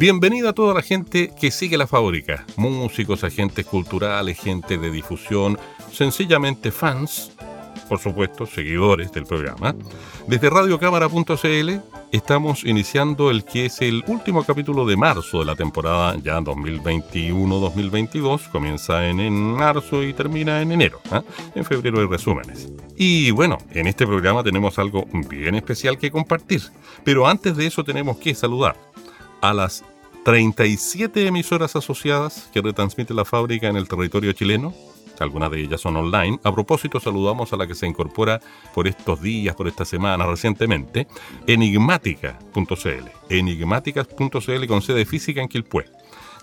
Bienvenida a toda la gente que sigue la fábrica, músicos, agentes culturales, gente de difusión, sencillamente fans, por supuesto, seguidores del programa. Desde radiocámara.cl estamos iniciando el que es el último capítulo de marzo de la temporada ya 2021-2022. Comienza en, marzo y termina en enero. ¿ah? En febrero hay resúmenes. Y bueno, en este programa tenemos algo bien especial que compartir. Pero antes de eso tenemos que saludar a las 37 emisoras asociadas que retransmite la fábrica en el territorio chileno. Algunas de ellas son online. A propósito, saludamos a la que se incorpora por estos días, por esta semana, recientemente, enigmática.cl. Enigmáticas.cl con sede física en Quilpué.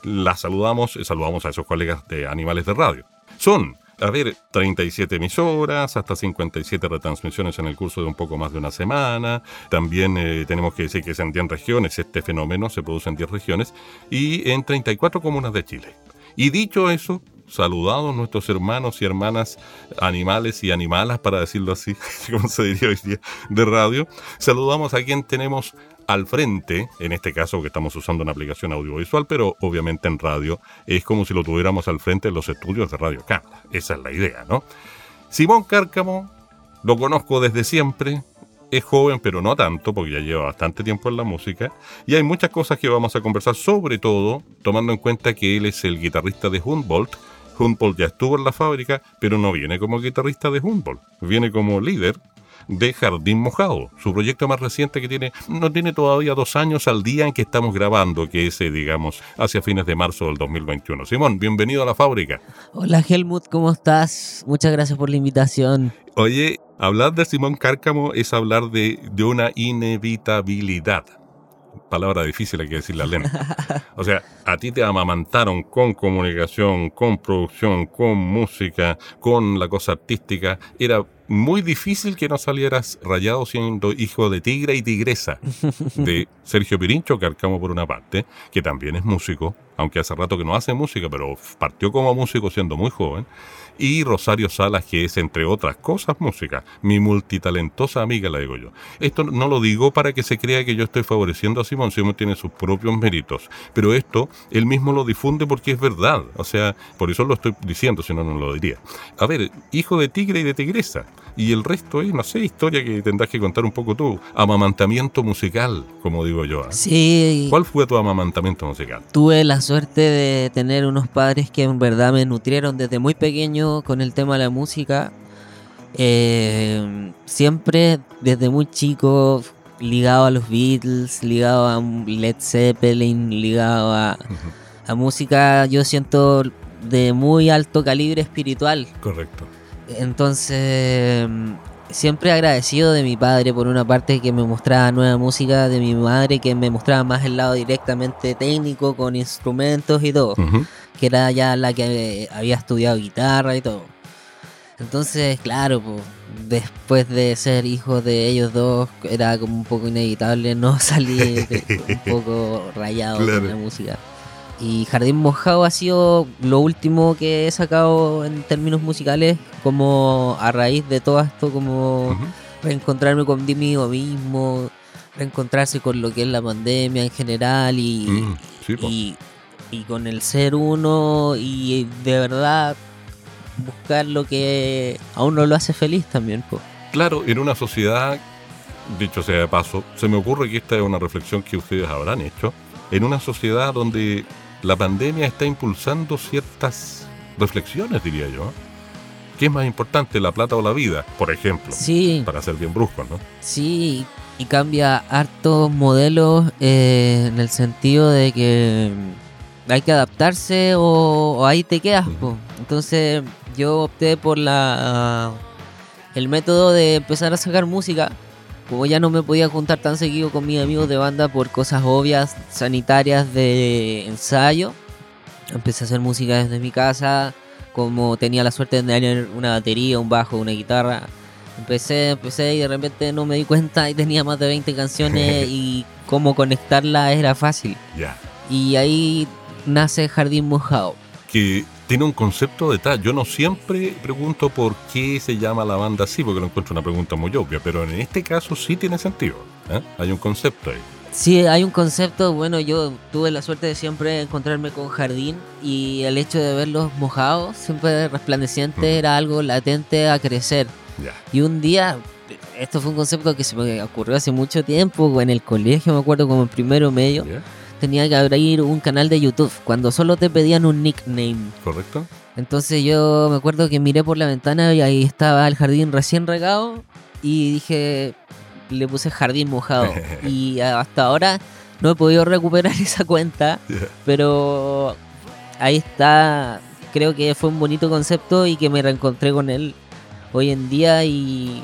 La saludamos, saludamos a esos colegas de Animales de Radio. Son a ver, 37 emisoras, hasta 57 retransmisiones en el curso de un poco más de una semana. También eh, tenemos que decir que es en 10 regiones, este fenómeno se produce en 10 regiones y en 34 comunas de Chile. Y dicho eso, saludados nuestros hermanos y hermanas animales y animalas, para decirlo así, como se diría hoy día, de radio. Saludamos a quien tenemos al frente, en este caso que estamos usando una aplicación audiovisual, pero obviamente en radio, es como si lo tuviéramos al frente en los estudios de Radio Cámara. Esa es la idea, ¿no? Simón Cárcamo, lo conozco desde siempre, es joven, pero no tanto, porque ya lleva bastante tiempo en la música, y hay muchas cosas que vamos a conversar, sobre todo tomando en cuenta que él es el guitarrista de Humboldt. Humboldt ya estuvo en la fábrica, pero no viene como guitarrista de Humboldt, viene como líder de Jardín Mojado, su proyecto más reciente que tiene, no tiene todavía dos años al día en que estamos grabando, que es, eh, digamos, hacia fines de marzo del 2021. Simón, bienvenido a la fábrica. Hola Helmut, ¿cómo estás? Muchas gracias por la invitación. Oye, hablar de Simón Cárcamo es hablar de, de una inevitabilidad palabra difícil hay que decir la lenta. O sea, a ti te amamantaron con comunicación, con producción, con música, con la cosa artística. Era muy difícil que no salieras rayado siendo hijo de tigre y tigresa de Sergio Pirincho, que arcamos por una parte, que también es músico, aunque hace rato que no hace música, pero partió como músico siendo muy joven y Rosario Salas, que es, entre otras cosas, música. Mi multitalentosa amiga, la digo yo. Esto no lo digo para que se crea que yo estoy favoreciendo a Simón. Simón tiene sus propios méritos. Pero esto, él mismo lo difunde porque es verdad. O sea, por eso lo estoy diciendo, si no, no lo diría. A ver, hijo de tigre y de tigresa. Y el resto es, no sé, historia que tendrás que contar un poco tú. Amamantamiento musical, como digo yo. ¿eh? Sí. ¿Cuál fue tu amamantamiento musical? Tuve la suerte de tener unos padres que en verdad me nutrieron desde muy pequeño con el tema de la música. Eh, siempre desde muy chico ligado a los Beatles, ligado a Led Zeppelin, ligado a, a música, yo siento de muy alto calibre espiritual. Correcto. Entonces, siempre agradecido de mi padre por una parte que me mostraba nueva música, de mi madre que me mostraba más el lado directamente técnico con instrumentos y todo que era ya la que había estudiado guitarra y todo. Entonces, claro, pues, después de ser hijo de ellos dos, era como un poco inevitable no salir un poco rayado con la música. Y Jardín Mojado ha sido lo último que he sacado en términos musicales, como a raíz de todo esto, como reencontrarme con mí mismo, reencontrarse con lo que es la pandemia en general y, mm, y y con el ser uno y de verdad buscar lo que a uno lo hace feliz también. Pues. Claro, en una sociedad, dicho sea de paso, se me ocurre que esta es una reflexión que ustedes habrán hecho, en una sociedad donde la pandemia está impulsando ciertas reflexiones, diría yo. ¿Qué es más importante, la plata o la vida, por ejemplo? Sí. Para ser bien brusco, ¿no? Sí, y cambia hartos modelos eh, en el sentido de que hay que adaptarse o, ahí te quedas. Entonces yo opté por la el método de empezar a sacar música como ya no me podía juntar tan seguido con mis amigos de banda por cosas obvias, sanitarias de ensayo, empecé a hacer música desde mi casa, como tenía la suerte de tener una batería, un bajo, una guitarra. Empecé, empecé y de repente no me di cuenta y tenía más de 20 canciones y cómo conectarlas era fácil. Ya. Y ahí nace Jardín Mojado. Que tiene un concepto detrás. Yo no siempre pregunto por qué se llama la banda así, porque lo encuentro una pregunta muy obvia, pero en este caso sí tiene sentido. ¿eh? Hay un concepto ahí. Sí, hay un concepto, bueno, yo tuve la suerte de siempre encontrarme con jardín y el hecho de verlos mojados, siempre resplandecientes, era algo latente a crecer. Y un día, esto fue un concepto que se me ocurrió hace mucho tiempo, en el colegio, me acuerdo como en primero medio. Tenía que abrir un canal de YouTube, cuando solo te pedían un nickname. ¿Correcto? Entonces yo me acuerdo que miré por la ventana y ahí estaba el jardín recién regado y dije, le puse jardín mojado. y hasta ahora no he podido recuperar esa cuenta, pero ahí está. Creo que fue un bonito concepto y que me reencontré con él hoy en día y,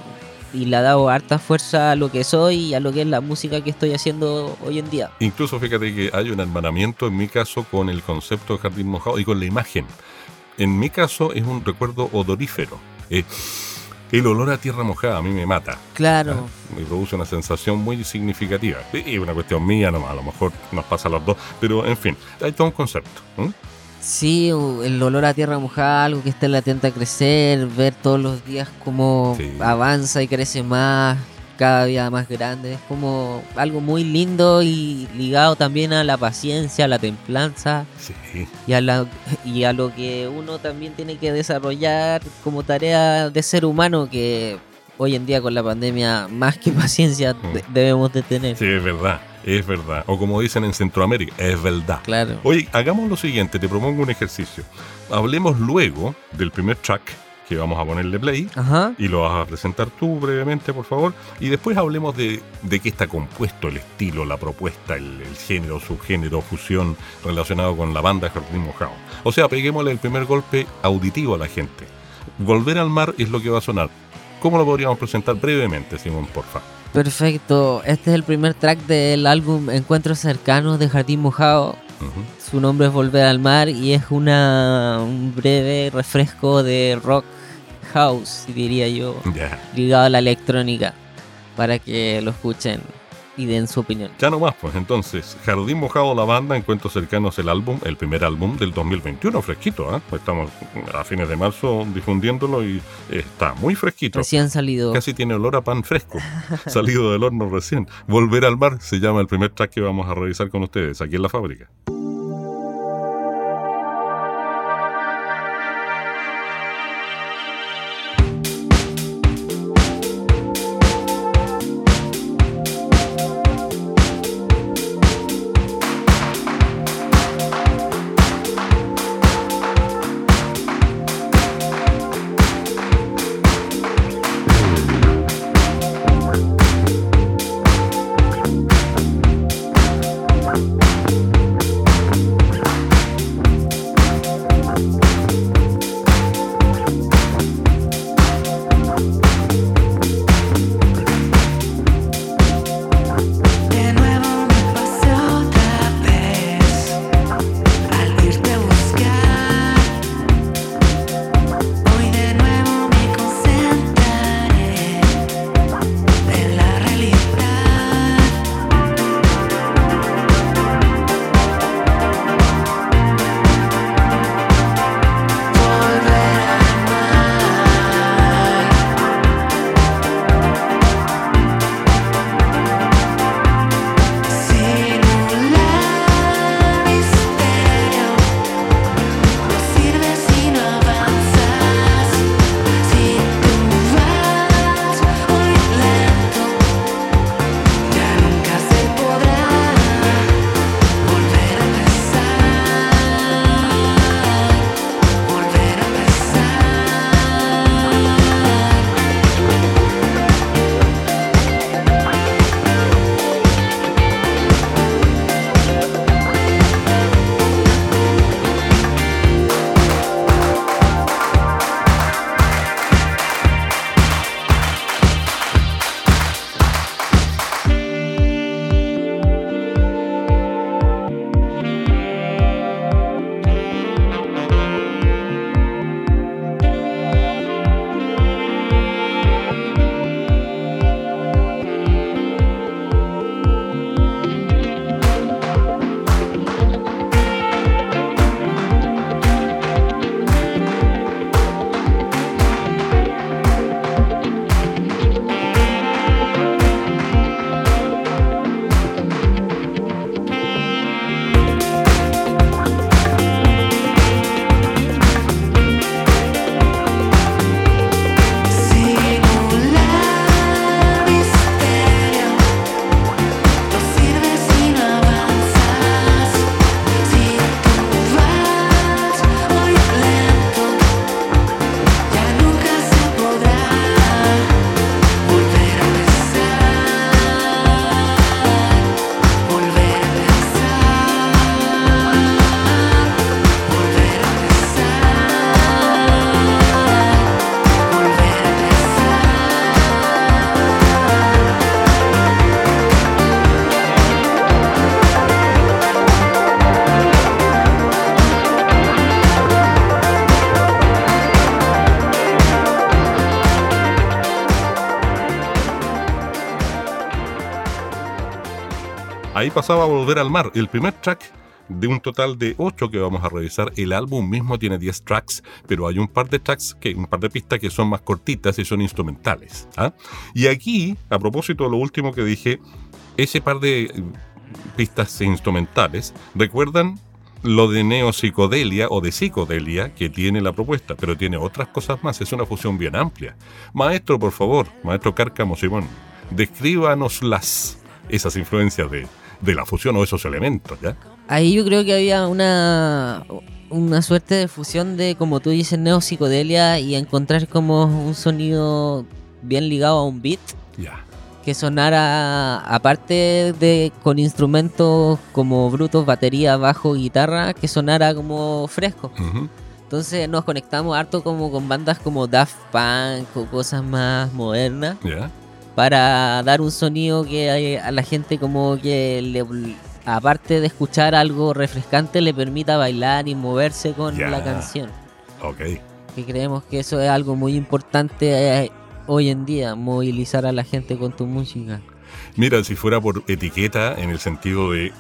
y le ha dado harta fuerza a lo que soy y a lo que es la música que estoy haciendo hoy en día. Incluso fíjate que hay un hermanamiento en mi caso con el concepto de jardín mojado y con la imagen. En mi caso es un recuerdo odorífero. Eh, el olor a tierra mojada a mí me mata. Claro. Me produce una sensación muy significativa. Y una cuestión mía nomás, a lo mejor nos pasa a los dos. Pero en fin, hay todo un concepto. ¿eh? Sí, el olor a tierra mojada, algo que está latente a crecer, ver todos los días cómo Sí. avanza y crece más, cada día más grande. Es como algo muy lindo y ligado también a la paciencia, a la templanza Sí. y a, la, y a lo que uno también tiene que desarrollar como tarea de ser humano que hoy en día con la pandemia más que paciencia Mm. de- debemos de tener. Sí, es verdad. Es verdad. O como dicen en Centroamérica, es verdad. Claro. Oye, hagamos lo siguiente, te propongo un ejercicio. Hablemos luego del primer track que vamos a ponerle play Ajá. y lo vas a presentar tú brevemente, por favor. Y después hablemos de, de qué está compuesto el estilo, la propuesta, el, el género, subgénero, fusión relacionado con la banda Jardín Mojado. O sea, peguémosle el primer golpe auditivo a la gente. Volver al mar es lo que va a sonar. ¿Cómo lo podríamos presentar brevemente, Simón, porfa? Perfecto. Este es el primer track del álbum Encuentros Cercanos de Jardín Mojado. Su nombre es Volver al Mar y es una, un breve refresco de rock house, diría yo, ligado a la electrónica, para que lo escuchen y den su opinión. Ya no más, pues entonces, Jardín Mojado, la banda, Encuentros Cercanos, el álbum, el primer álbum del 2021, fresquito, ¿ah? Estamos a fines de marzo difundiéndolo y está muy fresquito. Recién salido. Casi tiene olor a pan fresco, salido del horno recién. Volver al mar se llama el primer track que vamos a revisar con ustedes aquí en la fábrica. Ahí pasaba a Volver al Mar, el primer track de un total de 8 que vamos a revisar. El álbum mismo tiene 10 tracks, pero hay un par de tracks, que, un par de pistas que son más cortitas y son instrumentales. ¿ah? Y aquí, a propósito de lo último que dije, ese par de eh, pistas instrumentales, ¿recuerdan lo de neopsicodelia o de psicodelia que tiene la propuesta? Pero tiene otras cosas más, es una fusión bien amplia. Maestro, por favor, maestro Cárcamo Simón, descríbanos las, esas influencias de, de la fusión o esos elementos, ¿ya? Ahí yo creo que había una, una suerte de fusión de, como tú dices, neopsicodelia y encontrar como un sonido bien ligado a un beat. Ya. Que sonara, aparte de con instrumentos como brutos, batería, bajo, guitarra, que sonara como fresco. Ujú. Entonces nos conectamos harto como con bandas como Daft Punk o cosas más modernas Ya. Para dar un sonido que a a la gente como que le, aparte de escuchar algo refrescante le permita bailar y moverse con la canción. Ok. Que creemos que eso es algo muy importante eh, hoy en día, movilizar a la gente con tu música. Mira, si fuera por etiqueta, en el sentido de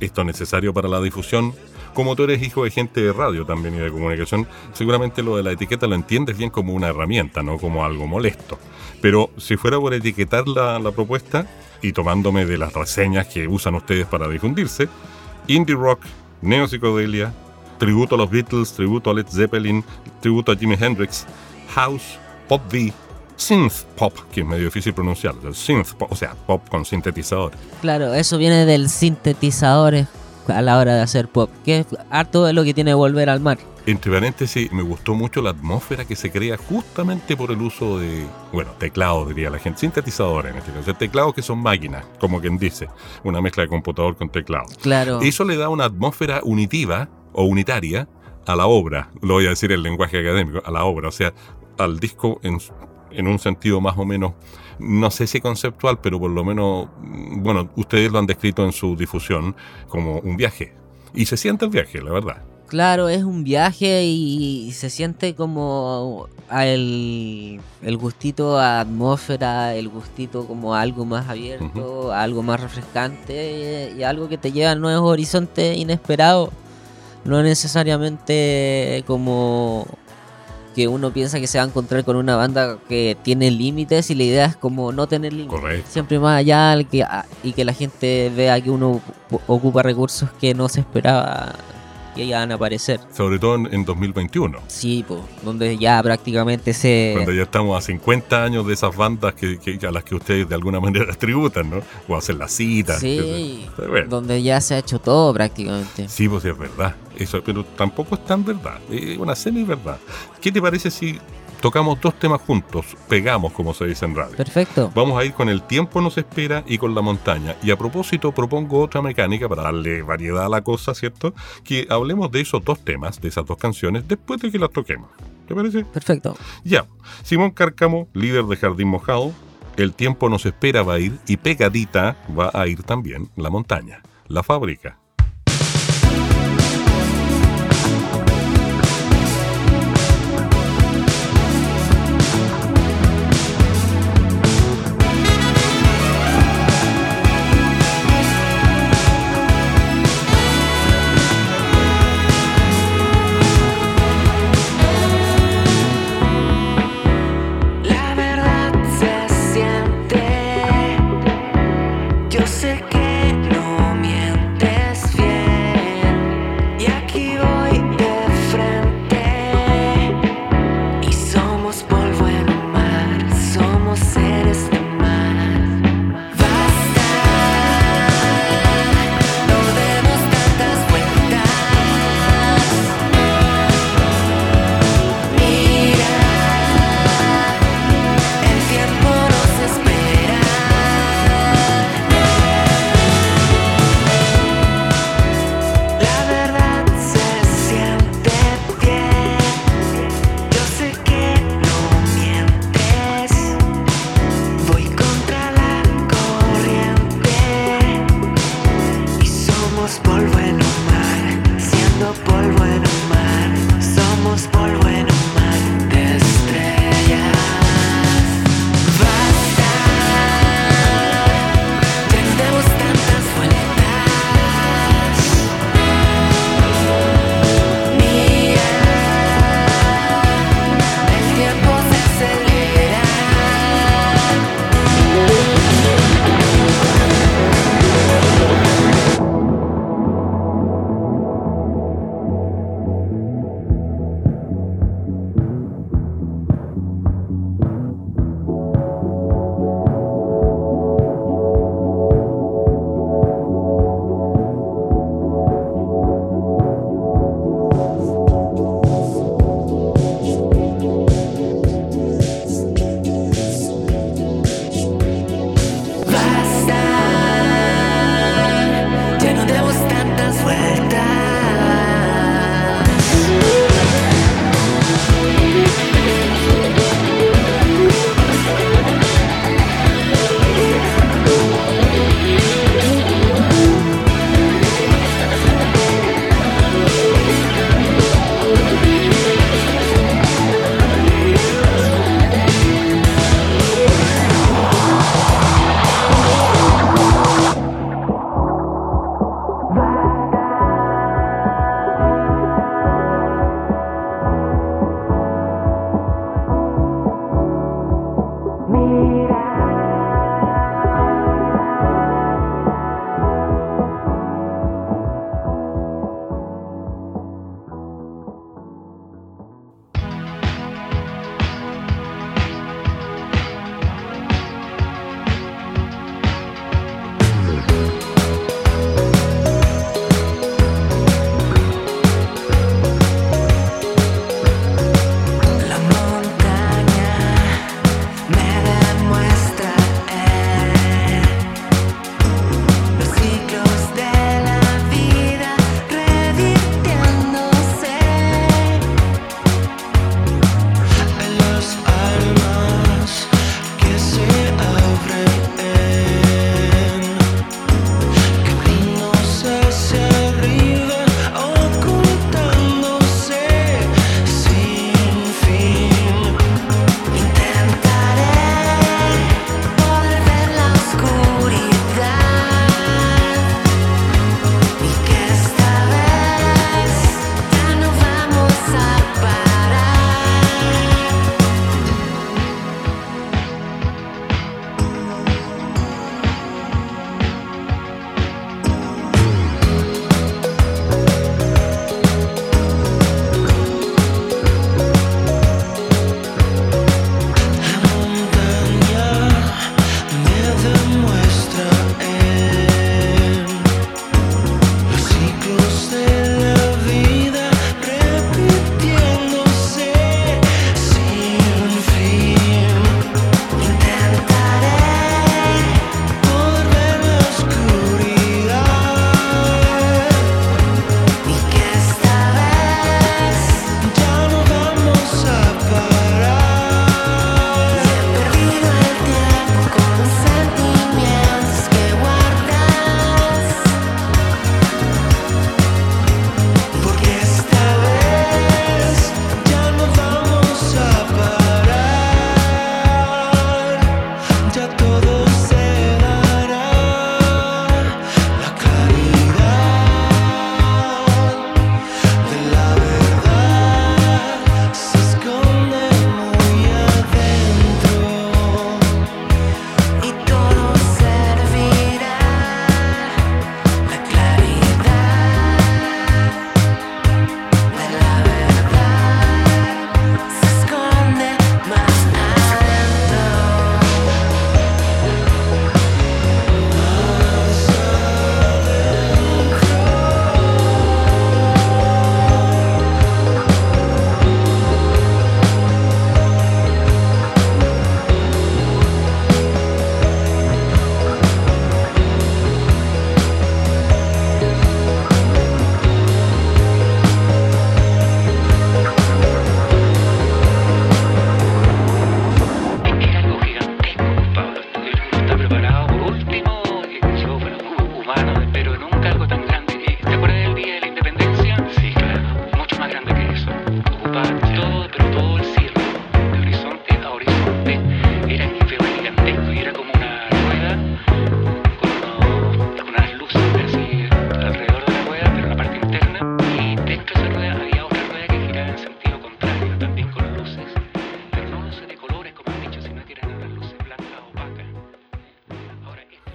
esto es necesario para la difusión, como tú eres hijo de gente de radio también y de comunicación, seguramente lo de la etiqueta lo entiendes bien como una herramienta, no como algo molesto. Pero si fuera por etiquetar la, la propuesta y tomándome de las reseñas que usan ustedes para difundirse, indie rock, neopsicodelia, tributo a los Beatles, tributo a Led Zeppelin, tributo a Jimi Hendrix, house, pop V, synth pop, que es medio difícil pronunciar, synth pop, o sea, pop con sintetizador. Claro, eso viene del sintetizador a la hora de hacer pop, que es harto de lo que tiene Volver al Mar. Entre paréntesis, me gustó mucho la atmósfera que se crea justamente por el uso de, bueno, teclados diría la gente, sintetizadores en este caso, teclados que son máquinas, como quien dice, una mezcla de computador con teclado. Claro. Eso le da una atmósfera unitiva o unitaria a la obra, lo voy a decir en lenguaje académico, a la obra, o sea, al disco en, en un sentido más o menos, no sé si conceptual, pero por lo menos, bueno, ustedes lo han descrito en su difusión como un viaje. Y se siente el viaje, la verdad. Claro, es un viaje y se siente como el, el gustito a atmósfera, el gustito como a algo más abierto, a algo más refrescante y algo que te lleva a nuevos horizontes inesperados. No necesariamente como que uno piensa que se va a encontrar con una banda que tiene límites y la idea es como no tener límites. Correcto. Siempre más allá y que la gente vea que uno ocu- ocupa recursos que no se esperaba que iban a aparecer. Sobre todo en, en 2021. Sí, pues, donde ya prácticamente se... Cuando ya estamos a 50 años de esas bandas que, que- a las que ustedes de alguna manera tributan, ¿no? O hacen las citas. Sí, bueno. donde ya se ha hecho todo prácticamente. Sí, pues es verdad. Eso, pero tampoco es tan verdad. Es una semi-verdad. ¿Qué te parece si tocamos dos temas juntos? Pegamos, como se dice en radio. Perfecto. Vamos a ir con El tiempo nos espera y con La montaña. Y a propósito, propongo otra mecánica para darle variedad a la cosa, ¿cierto? Que hablemos de esos dos temas, de esas dos canciones, después de que las toquemos. ¿Te parece? Perfecto. Ya. Simón Cárcamo, líder de Jardín Mojado. El tiempo nos espera va a ir y pegadita va a ir también La montaña, la fábrica.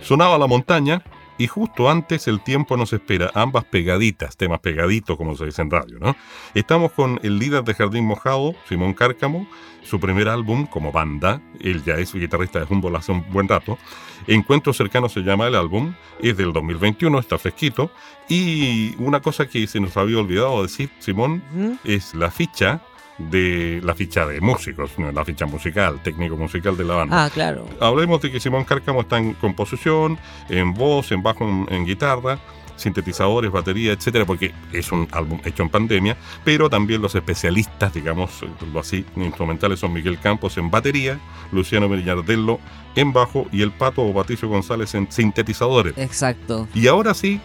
Sonaba La Montaña y justo antes El Tiempo nos espera, ambas pegaditas, temas pegaditos como se dice en radio, ¿no? Estamos con el líder de Jardín Mojado, Simón Cárcamo, su primer álbum como banda, él ya es guitarrista de Humboldt hace un buen rato. Encuentro Cercano se llama el álbum, es del 2021, está fresquito. Y una cosa que se nos había olvidado decir, Simón, es la ficha de la ficha de músicos, la ficha musical, técnico musical de la banda. Ah, claro. Hablemos de que Simón Cárcamo está en composición, en voz, en bajo, en, en guitarra, sintetizadores, batería, etcétera, porque es un álbum hecho en pandemia, pero también los especialistas, digamos, lo así, instrumentales son Miguel Campos en batería, Luciano Villardello en bajo y el Pato o Patricio González en sintetizadores. Exacto. Y ahora sí,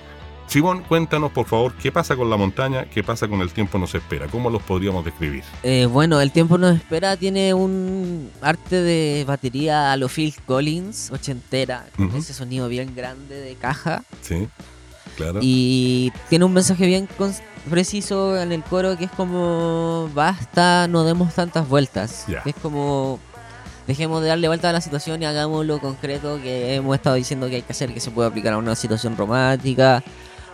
Simón, cuéntanos por favor qué pasa con la montaña, qué pasa con el tiempo nos espera, cómo los podríamos describir. Eh, bueno, El tiempo nos espera tiene un arte de batería a lo Phil Collins, ochentera, con Ujú. ese sonido bien grande de caja. Sí, claro. Y tiene un mensaje bien preciso en el coro que es como basta, no demos tantas vueltas. Que Es como dejemos de darle vuelta a la situación y hagamos lo concreto que hemos estado diciendo que hay que hacer, que se puede aplicar a una situación romántica,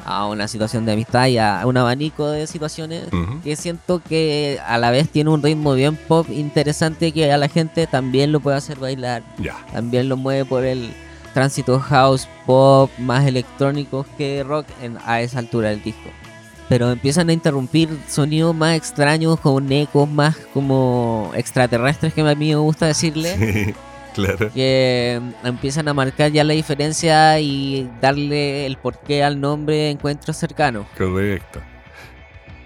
a una situación de amistad y a un abanico de situaciones. Que siento que a la vez tiene un ritmo bien pop interesante que a la gente también lo puede hacer bailar Ya, también lo mueve por el tránsito house, pop, más electrónicos que rock en, a esa altura del disco. Pero empiezan a interrumpir sonidos más extraños, con ecos más como extraterrestres, que a mí me gusta decirle, sí, claro. que empiezan a marcar ya la diferencia y darle el porqué al nombre Encuentro Cercano. Correcto.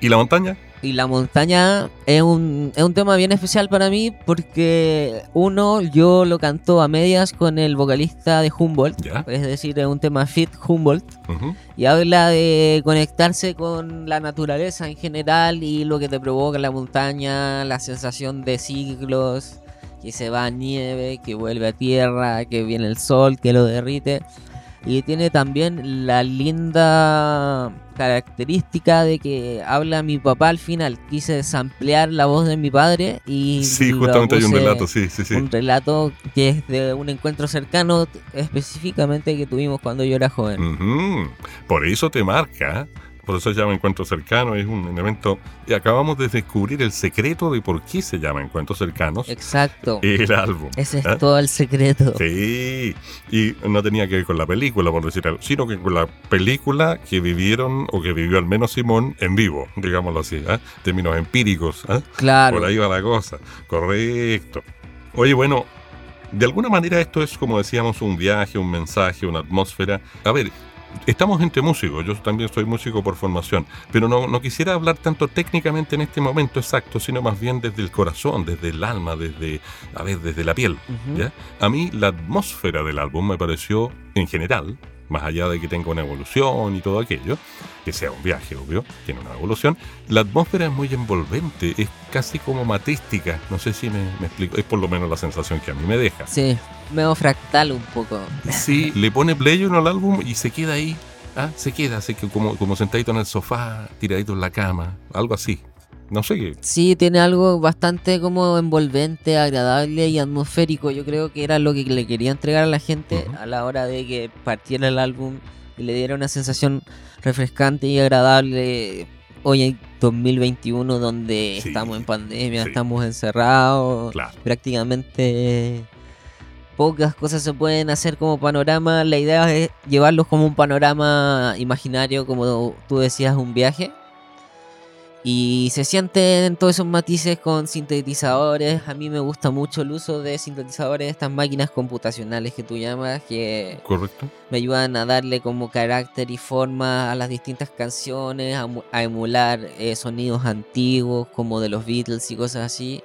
¿Y la montaña? Y la montaña es un, es un tema bien especial para mí porque uno, yo lo canto a medias con el vocalista de Humboldt, Ya. es decir, es un tema fit Humboldt Ujú. y habla de conectarse con la naturaleza en general y lo que te provoca la montaña, la sensación de siglos, que se va a nieve, que vuelve a tierra, que viene el sol, que lo derrite. Y tiene también la linda característica de que habla mi papá al final. Quise samplear la voz de mi padre y Sí, justamente hay un relato, sí, sí, sí. un relato que es de un encuentro cercano específicamente que tuvimos cuando yo era joven. Por eso te marca, por eso se llama Encuentro Cercano, es un evento, y acabamos de descubrir el secreto de por qué se llama Encuentros Cercanos, Exacto. el álbum. Ese es ¿ah? todo el secreto. Sí, y no tenía que ver con la película, por decir algo, sino que con la película que vivieron, o que vivió al menos Simón, en vivo, digámoslo así, ¿ah? términos empíricos, ¿ah? Claro. por ahí va la cosa, correcto. Oye, bueno, de alguna manera esto es, como decíamos, un viaje, un mensaje, una atmósfera. A ver, estamos entre músicos, yo también soy músico por formación, pero no, no quisiera hablar tanto técnicamente en este momento exacto, sino más bien desde el corazón, desde el alma, desde, a ver, desde la piel. ¿ya? A mí la atmósfera del álbum me pareció, en general, más allá de que tenga una evolución y todo aquello, que sea un viaje, obvio, tiene una evolución, la atmósfera es muy envolvente, es casi como matística, no sé si me, me explico, es por lo menos la sensación que a mí me deja. Sí, medio fractal un poco. Sí, le pone play uno al álbum y se queda ahí, ¿ah? se queda, así que como, como sentadito en el sofá, tiradito en la cama, algo así. No sé qué. Sí, tiene algo bastante como envolvente, agradable y atmosférico. Yo creo que era lo que le quería entregar a la gente a la hora de que partiera el álbum y le diera una sensación refrescante y agradable hoy en 2021 donde Sí, estamos en pandemia, sí. estamos encerrados. Claro. prácticamente pocas cosas se pueden hacer como panorama. La idea es llevarlos como un panorama imaginario, como tú decías, un viaje. Y se sienten todos esos matices con sintetizadores. A mí me gusta mucho el uso de sintetizadores, estas máquinas computacionales que tú llamas, que ¿Correcto? me ayudan a darle como carácter y forma a las distintas canciones, a, mu- a emular eh, sonidos antiguos como de los Beatles y cosas así.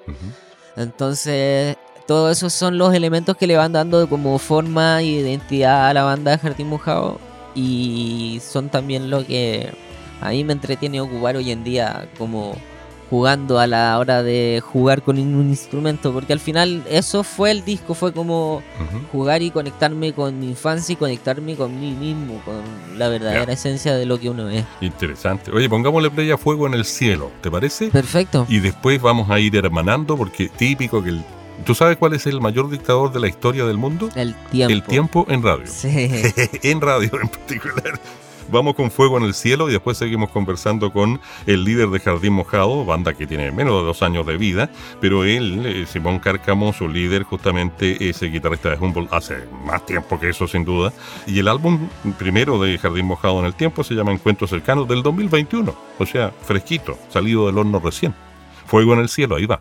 Entonces, todos esos son los elementos que le van dando como forma y identidad a la banda de Jardín Mojado. Y son también lo que a mí me entretiene ocupar hoy en día, como jugando a la hora de jugar con un instrumento. Porque al final eso fue el disco, fue como jugar y conectarme con mi infancia y conectarme con mí mismo, con la verdadera esencia de lo que uno es. Interesante. Oye, pongámosle play a fuego en el cielo, ¿te parece? Perfecto. Y después vamos a ir hermanando porque típico que el ¿Tú sabes cuál es el mayor dictador de la historia del mundo? El tiempo. El tiempo en radio. Sí. en radio en particular. Vamos con Fuego en el Cielo y después seguimos conversando con el líder de Jardín Mojado, banda que tiene menos de dos años de vida, pero él, eh, Simón Cárcamo, su líder, justamente es el guitarrista de Humboldt hace más tiempo que eso, sin duda. Y el álbum primero de Jardín Mojado en el Tiempo se llama Encuentros Cercanos del 2021, o sea, fresquito, salido del horno recién. Fuego en el Cielo, ahí va.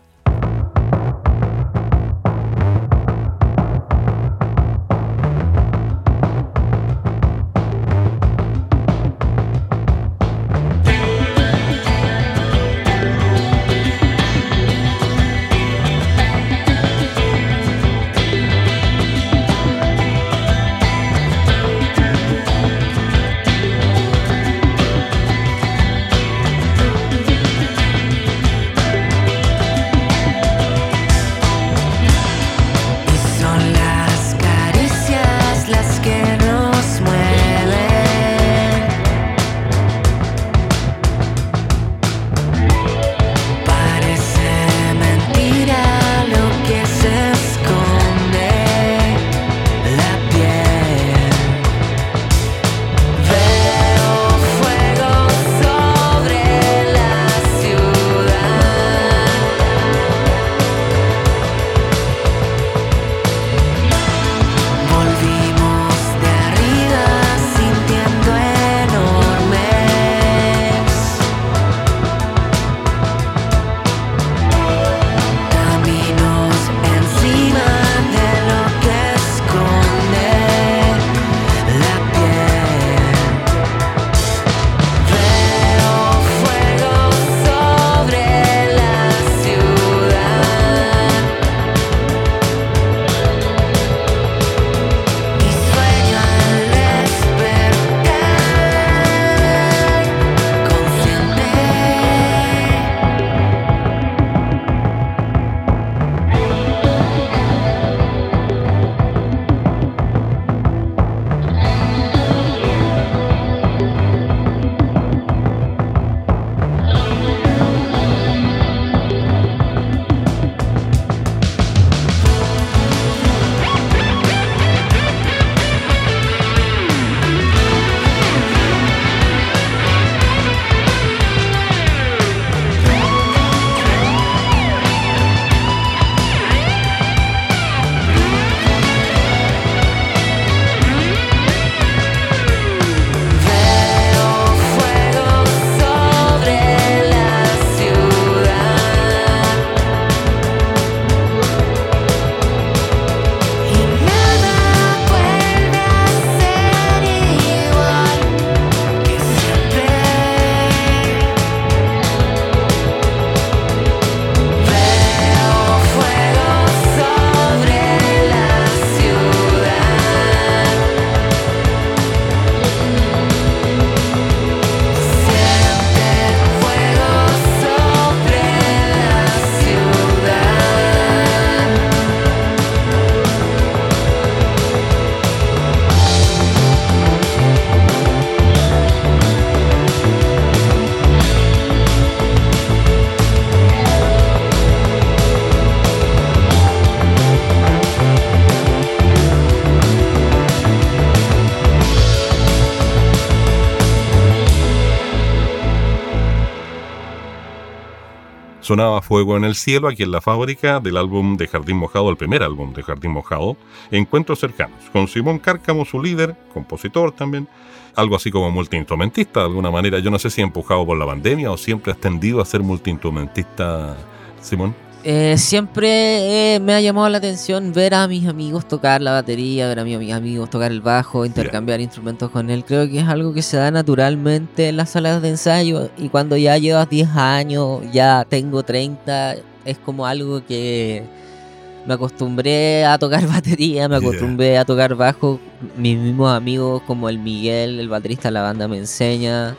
Sonaba Fuego en el Cielo aquí en la fábrica del álbum de Jardín Mojado, el primer álbum de Jardín Mojado, Encuentros Cercanos, con Simón Cárcamo, su líder, compositor también, algo así como multiinstrumentista de alguna manera. Yo no sé si empujado por la pandemia o siempre has tendido a ser multiinstrumentista, Simón. Eh, siempre eh, me ha llamado la atención ver a mis amigos tocar la batería, ver a mis amigos tocar el bajo, intercambiar instrumentos con él. Creo que es algo que se da naturalmente en las salas de ensayo y cuando ya llevas 10 años, ya tengo 30, es como algo que me acostumbré a tocar batería, me Yeah. acostumbré a tocar bajo. Mis mismos amigos como el Miguel, el baterista de la banda, me enseña.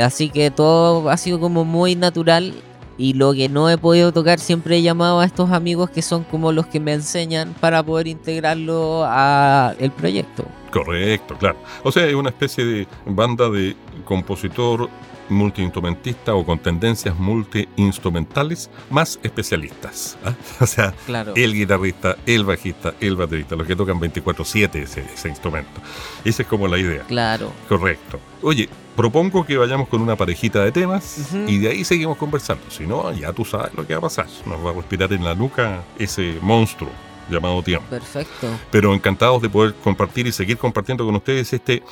Así que todo ha sido como muy natural y lo que no he podido tocar siempre he llamado a estos amigos que son como los que me enseñan para poder integrarlo a el proyecto. Correcto, claro. O sea, es una especie de banda de compositor multiinstrumentista o con tendencias multiinstrumentales más especialistas. ¿ah? O sea, Claro. el guitarrista, el bajista, el baterista, los que tocan 24/7 ese, ese instrumento. Esa es como la idea. Claro. Correcto. Oye, propongo que vayamos con una parejita de temas y de ahí seguimos conversando. Si no, ya tú sabes lo que va a pasar. Nos va a respirar en la nuca ese monstruo llamado tiempo. Perfecto. Pero encantados de poder compartir y seguir compartiendo con ustedes este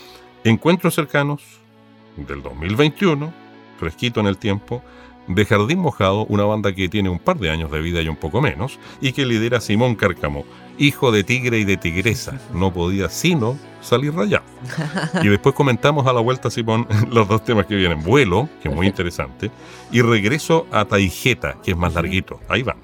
Encuentros Cercanos del 2021, fresquito en el tiempo, de Jardín Mojado, una banda que tiene un par de años de vida y un poco menos, y que lidera Simón Cárcamo, hijo de tigre y de tigresa. No podía sino salir rayado. Y después comentamos a la vuelta, Simón, los dos temas que vienen. Vuelo, que es muy interesante, y Regreso a Taijeta, que es más larguito. Ahí van.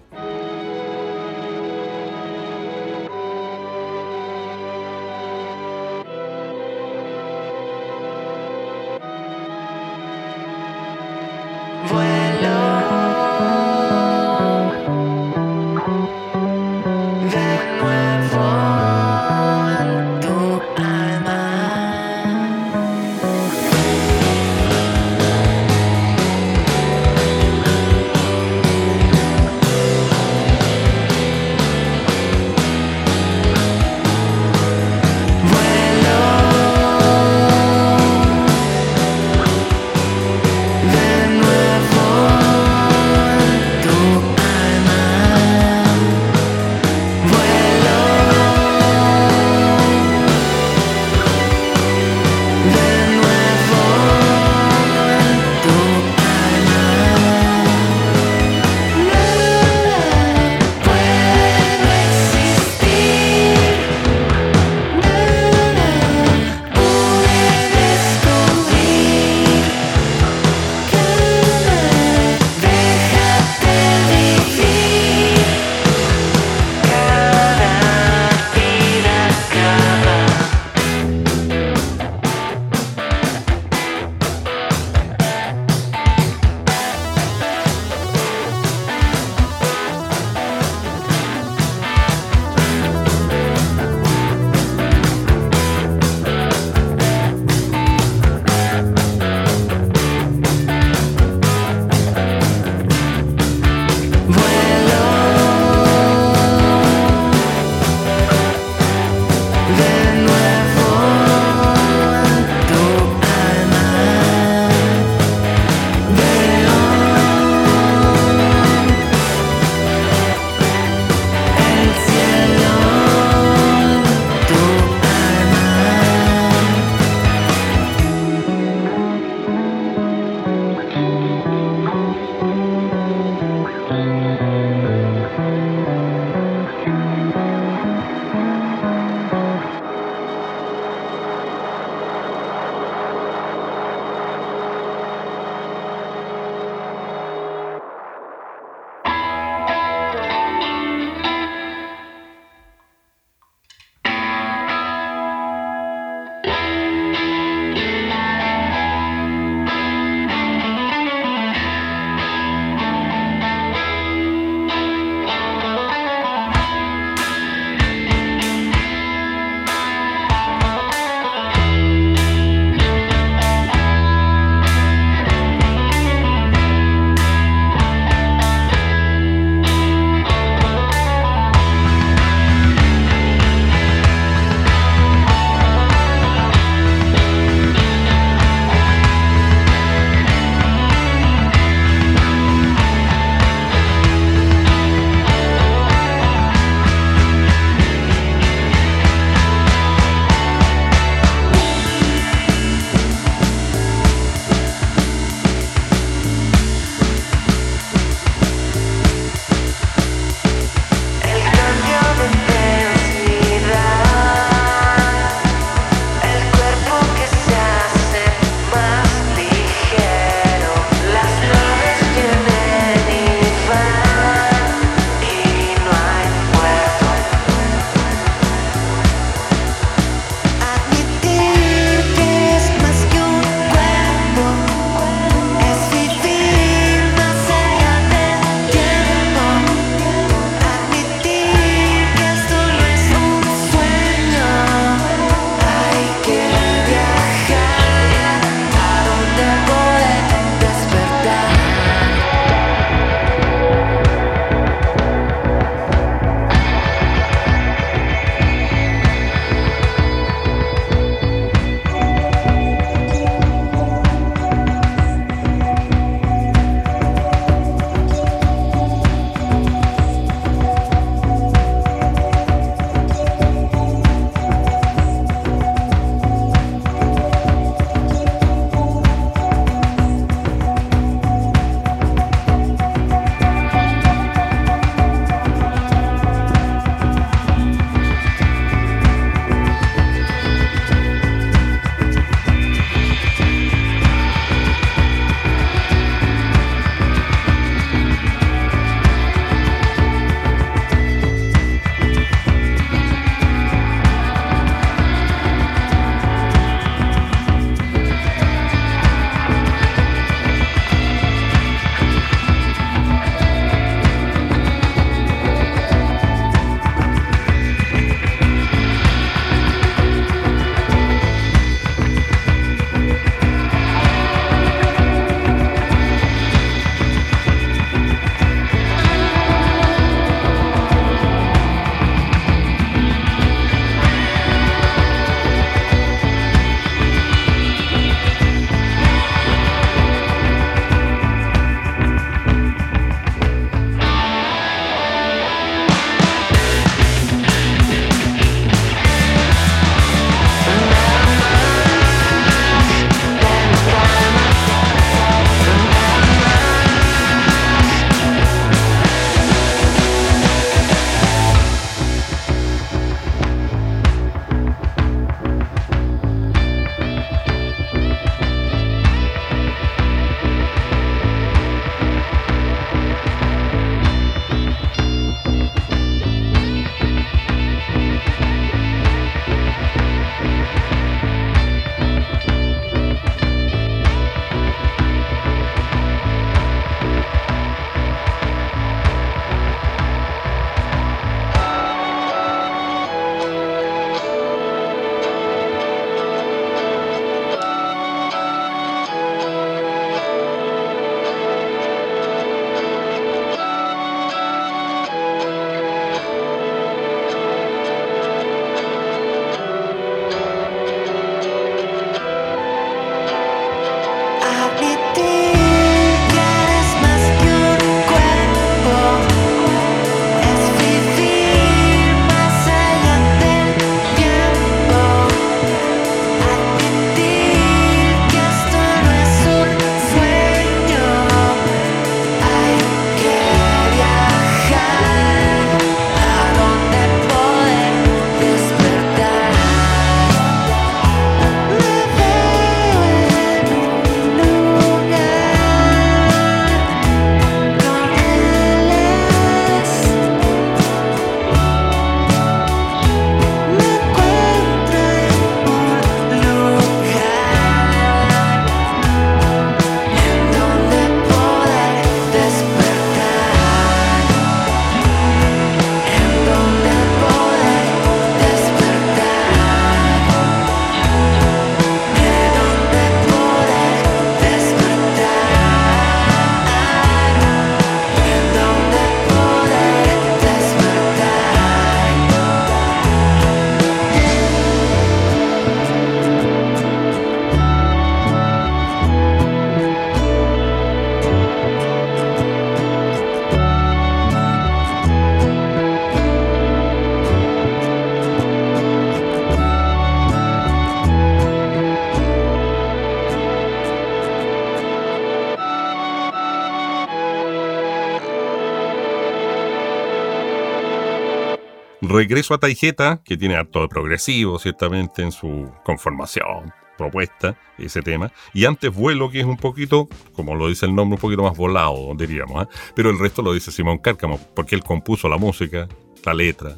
Regreso a Taijeta, que tiene harto de progresivo, ciertamente, en su conformación, propuesta, ese tema. Y antes Vuelo, que es un poquito, como lo dice el nombre, un poquito más volado, diríamos. ¿eh? Pero el resto lo dice Simón Cárcamo, porque él compuso la música, la letra,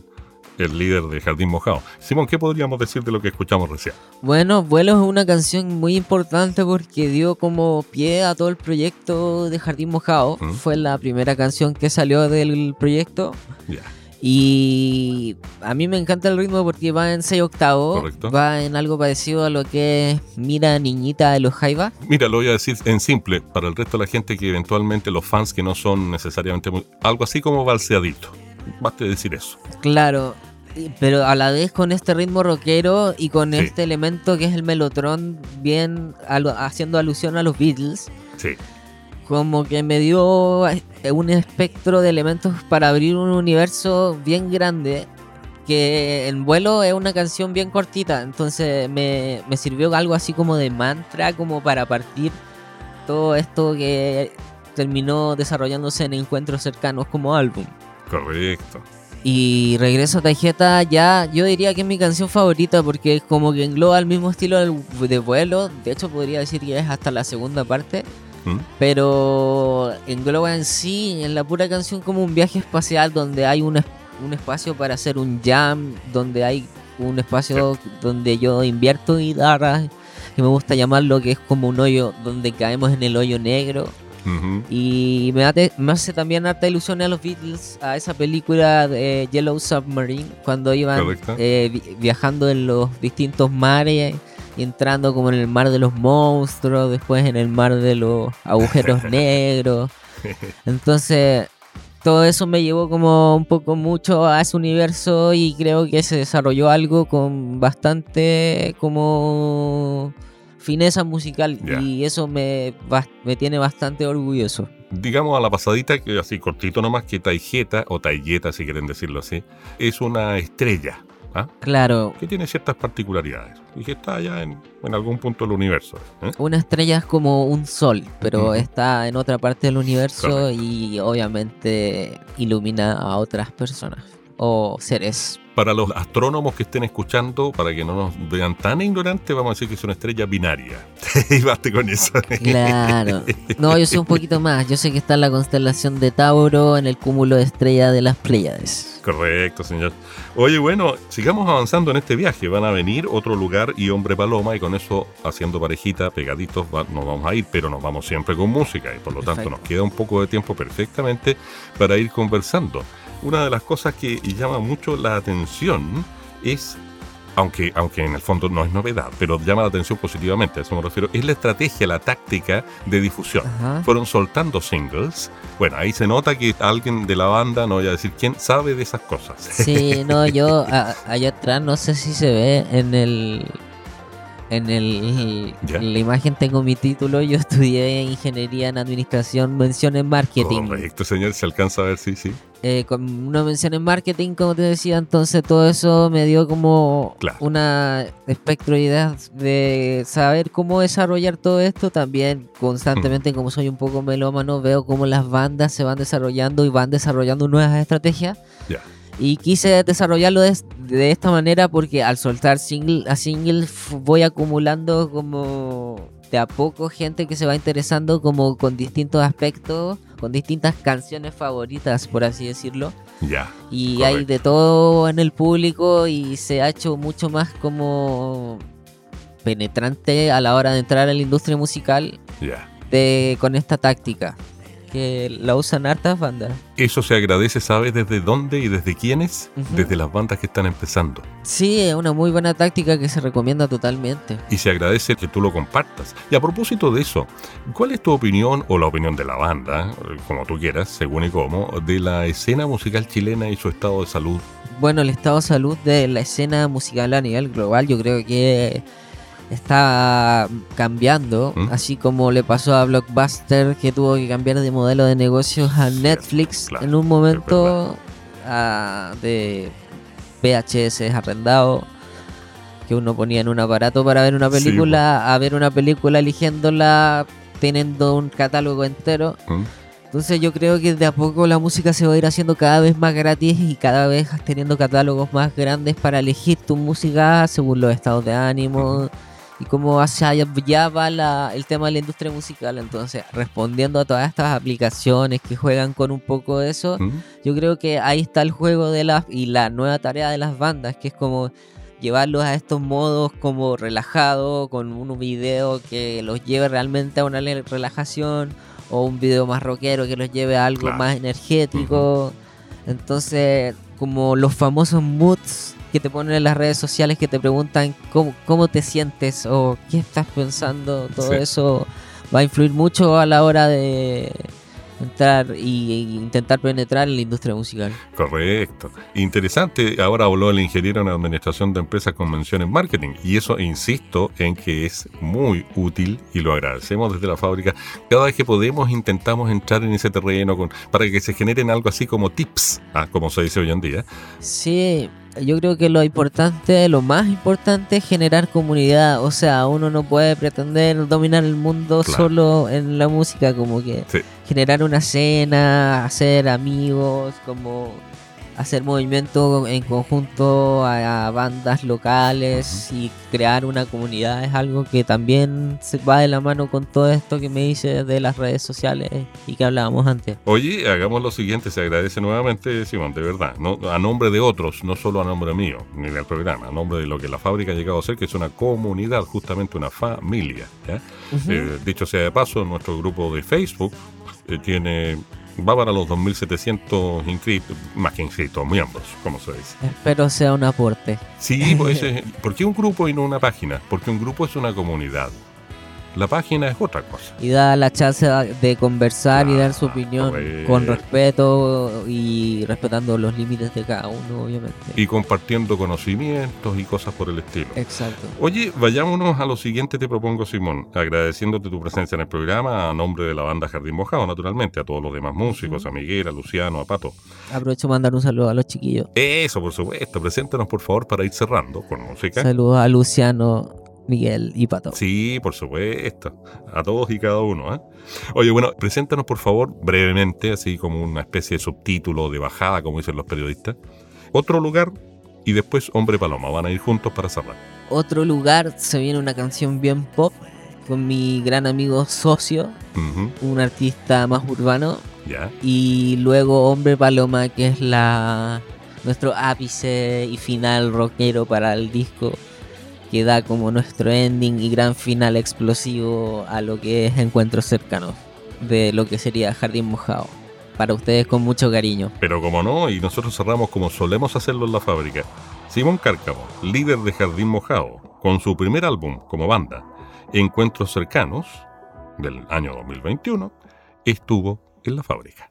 el líder de Jardín Mojado. Simón, ¿qué podríamos decir de lo que escuchamos recién? Bueno, Vuelo es una canción muy importante porque dio como pie a todo el proyecto de Jardín Mojado. Mm. Fue la primera canción que salió del proyecto. Ya. Y a mí me encanta el ritmo porque va en 6 octavos. Correcto. Va en algo parecido a lo que es Mira Niñita de los Jaiba. Mira, lo voy a decir en simple, para el resto de la gente que eventualmente los fans que no son necesariamente muy... Algo así como balseadito. Basta decir eso. Claro, pero a la vez con este ritmo rockero y con Sí. este elemento que es el melotron, bien haciendo alusión a los Beatles, Sí. Como que me dio eh, un espectro de elementos para abrir un universo bien grande. Que en vuelo es una canción bien cortita, entonces me, me sirvió algo así como de mantra, como para partir todo esto que terminó desarrollándose en encuentros cercanos como álbum. Correcto. Y Regreso a Tarjeta ya, yo diría que es mi canción favorita porque es como que engloba el mismo estilo de vuelo. De hecho, podría decir que es hasta la segunda parte. ¿Mm? Pero engloba en sí, en la pura canción, como un viaje espacial donde hay un, un espacio para hacer un jam, donde hay un espacio donde yo invierto guitarras, que me gusta llamarlo, que es como un hoyo donde caemos en el hoyo negro. Y me, hace- me hace también harta ilusión a los Beatles, a esa película de Yellow Submarine, cuando iban eh, vi- viajando en los distintos mares, y entrando como en el mar de los monstruos, después en el mar de los agujeros negros. Entonces, todo eso me llevó como un poco mucho a ese universo y creo que se desarrolló algo con bastante como fineza musical y eso me, me tiene bastante orgulloso. Digamos a la pasadita, que así cortito nomás, que Taijeta, o Taiyeta si quieren decirlo así, es una estrella, ¿ah? Claro, que tiene ciertas particularidades y que está allá en, en algún punto del universo. ¿eh? una estrella es como un sol, pero está en otra parte del universo Correcto. y obviamente ilumina a otras personas o seres. Para los astrónomos que estén escuchando, para que no nos vean tan ignorantes, vamos a decir que es una estrella binaria. y basta con eso. Claro. No, yo sé un poquito más. Yo sé que está en la constelación de Tauro, en el cúmulo de estrella de las Pléyades. Correcto, señor. Oye, bueno, sigamos avanzando en este viaje. Van a venir otro lugar y hombre paloma, y con eso, haciendo parejita, pegaditos, va- nos vamos a ir, pero nos vamos siempre con música, y por lo tanto nos queda un poco de tiempo perfectamente para ir conversando. Una de las cosas que llama mucho la atención es. Aunque, aunque en el fondo no es novedad, pero llama la atención positivamente, a eso me refiero, es la estrategia, la táctica de difusión Ajá. fueron soltando singles. Bueno, ahí se nota que alguien de la banda, no voy a decir quién, sabe de esas cosas. Sí, no, yo a- allá atrás no sé si se ve en el. En, el, en la imagen tengo mi título. Yo estudié ingeniería en administración, mención en marketing. Correcto, señor, se alcanza a ver, sí, sí. eh, con una mención en marketing, como te decía, entonces todo eso me dio como Claro. una espectro de ideas de saber cómo desarrollar todo esto. También constantemente, como soy un poco melómano, veo cómo las bandas se van desarrollando y van desarrollando nuevas estrategias. Ya. Y quise desarrollarlo de, de esta manera porque al soltar single a single voy acumulando como de a poco gente que se va interesando como con distintos aspectos, con distintas canciones favoritas, por así decirlo. Ya. Y Correcto. hay de todo en el público y se ha hecho mucho más como penetrante a la hora de entrar a la industria musical de, con esta táctica que la usan hartas bandas. Eso se agradece, ¿sabes desde dónde y desde quiénes? Desde las bandas que están empezando. Sí, es una muy buena táctica que se recomienda totalmente. Y se agradece que tú lo compartas. Y a propósito de eso, ¿cuál es tu opinión o la opinión de la banda, como tú quieras, según y cómo, de la escena musical chilena y su estado de salud? Bueno, el estado de salud de la escena musical a nivel global yo creo que está cambiando, ¿Mm? así como le pasó a Blockbuster que tuvo que cambiar de modelo de negocios a Netflix claro, en un momento ah, de VHS arrendado que uno ponía en un aparato para ver una Sí, película a ver una película eligiéndola teniendo un catálogo entero. ¿Mm? Entonces yo creo que de a poco la música se va a ir haciendo cada vez más gratis y cada vez teniendo catálogos más grandes para elegir tu música según los estados de ánimo y cómo hacia allá ya va la- el tema de la industria musical. Entonces, respondiendo a todas estas aplicaciones que juegan con un poco de eso, ¿Mm? yo creo que ahí está el juego de las y la nueva tarea de las bandas, que es como llevarlos a estos modos como relajado, con un video que los lleve realmente a una relajación, o un video más rockero que los lleve a algo Claro. más energético. Entonces, como los famosos moods que te ponen en las redes sociales que te preguntan cómo, cómo te sientes o qué estás pensando, todo Sí. eso va a influir mucho a la hora de entrar y, y intentar penetrar en la industria musical. Correcto. Interesante, ahora habló el ingeniero en administración de empresas con mención en marketing y eso insisto en que es muy útil y lo agradecemos desde la fábrica. Cada vez que podemos intentamos entrar en ese terreno con, para que se generen algo así como tips, ah, como se dice hoy en día. Sí, yo creo que lo importante, lo más importante es generar comunidad. O sea, uno no puede pretender dominar el mundo Claro. solo en la música, como que Sí. generar una cena, hacer amigos, como hacer movimiento en conjunto a, a bandas locales y crear una comunidad es algo que también se va de la mano con todo esto que me dice de las redes sociales y que hablábamos antes. Oye, hagamos lo siguiente, se agradece nuevamente, Simón, de verdad, no, a nombre de otros, no solo a nombre mío, ni del programa, a nombre de lo que la fábrica ha llegado a ser, que es una comunidad, justamente una familia. ¿ya? Eh, dicho sea de paso, nuestro grupo de Facebook eh, tiene, va para los 2.700 inscritos, más que inscritos, miembros, como se dice. Espero sea un aporte. Sí, pues, ¿por qué un grupo y no una página? Porque un grupo es una comunidad. La página es otra cosa. y da la chance de conversar y dar su Claro, opinión correcto. con respeto y respetando los límites de cada uno, obviamente. Y compartiendo conocimientos y cosas por el estilo. Exacto. Oye, vayámonos a lo siguiente, te propongo, Simón, agradeciéndote tu presencia en el programa a nombre de la banda Jardín Mojado, naturalmente, a todos los demás músicos, a Miguel, a Luciano, a Pato. Aprovecho para mandar un saludo a los chiquillos. Eso, por supuesto, preséntanos por favor para ir cerrando con música. Saludos a Luciano, Miguel y Pato. Sí, por supuesto, a todos y cada uno. ¿eh? Oye, bueno, preséntanos por favor brevemente, así como una especie de subtítulo de bajada, como dicen los periodistas. Otro lugar y después Hombre Paloma, van a ir juntos para cerrar. Otro lugar se viene una canción bien pop con mi gran amigo Socio, un artista más urbano. ya. Y luego Hombre Paloma, que es la nuestro ápice y final rockero para el disco, que da como nuestro ending y gran final explosivo a lo que es Encuentros Cercanos, de lo que sería Jardín Mojado. Para ustedes con mucho cariño. Pero como no, y nosotros cerramos como solemos hacerlo en la fábrica. Simón Cárcamo, líder de Jardín Mojado, con su primer álbum como banda, Encuentros Cercanos, del año 2021, estuvo en la fábrica.